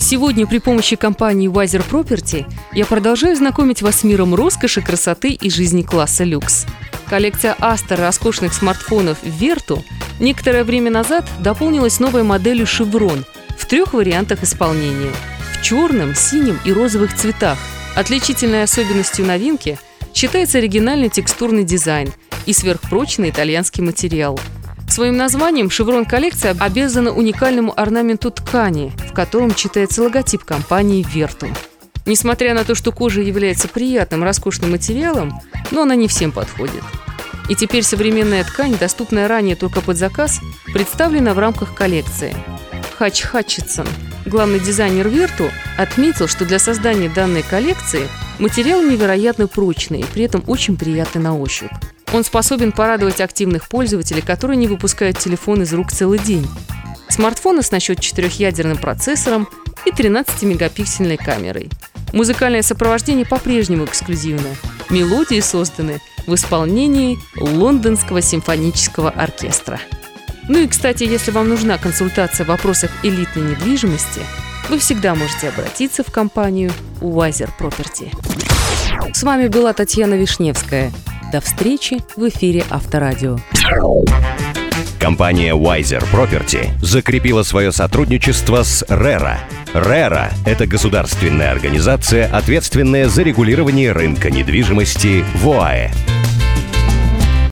Сегодня при помощи компании Wiser Property я продолжаю знакомить вас с миром роскоши, красоты и жизни класса люкс. Коллекция Astor роскошных смартфонов Vertu некоторое время назад дополнилась новой моделью Chevron в трех вариантах исполнения – в черном, синем и розовых цветах. Отличительной особенностью новинки считается оригинальный текстурный дизайн и сверхпрочный итальянский материал – Своим названием «Шеврон коллекция» обязана уникальному орнаменту ткани, в котором читается логотип компании «Вертум». Несмотря на то, что кожа является приятным, роскошным материалом, но она не всем подходит. И теперь современная ткань, доступная ранее только под заказ, представлена в рамках коллекции. Хач Хатчетсон, главный дизайнер Верту, отметил, что для создания данной коллекции материал невероятно прочный и при этом очень приятный на ощупь. Он способен порадовать активных пользователей, которые не выпускают телефон из рук целый день. Смартфон оснащен четырехъядерным процессором и 13-мегапиксельной камерой. Музыкальное сопровождение по-прежнему эксклюзивное. Мелодии созданы в исполнении Лондонского симфонического оркестра. Ну и, кстати, если вам нужна консультация в вопросах элитной недвижимости, вы всегда можете обратиться в компанию Wiser Property. С вами была Татьяна Вишневская – до встречи в эфире Авторадио. Компания Wiser Property закрепила свое сотрудничество с RERA. RERA – это государственная организация, ответственная за регулирование рынка недвижимости в ОАЭ.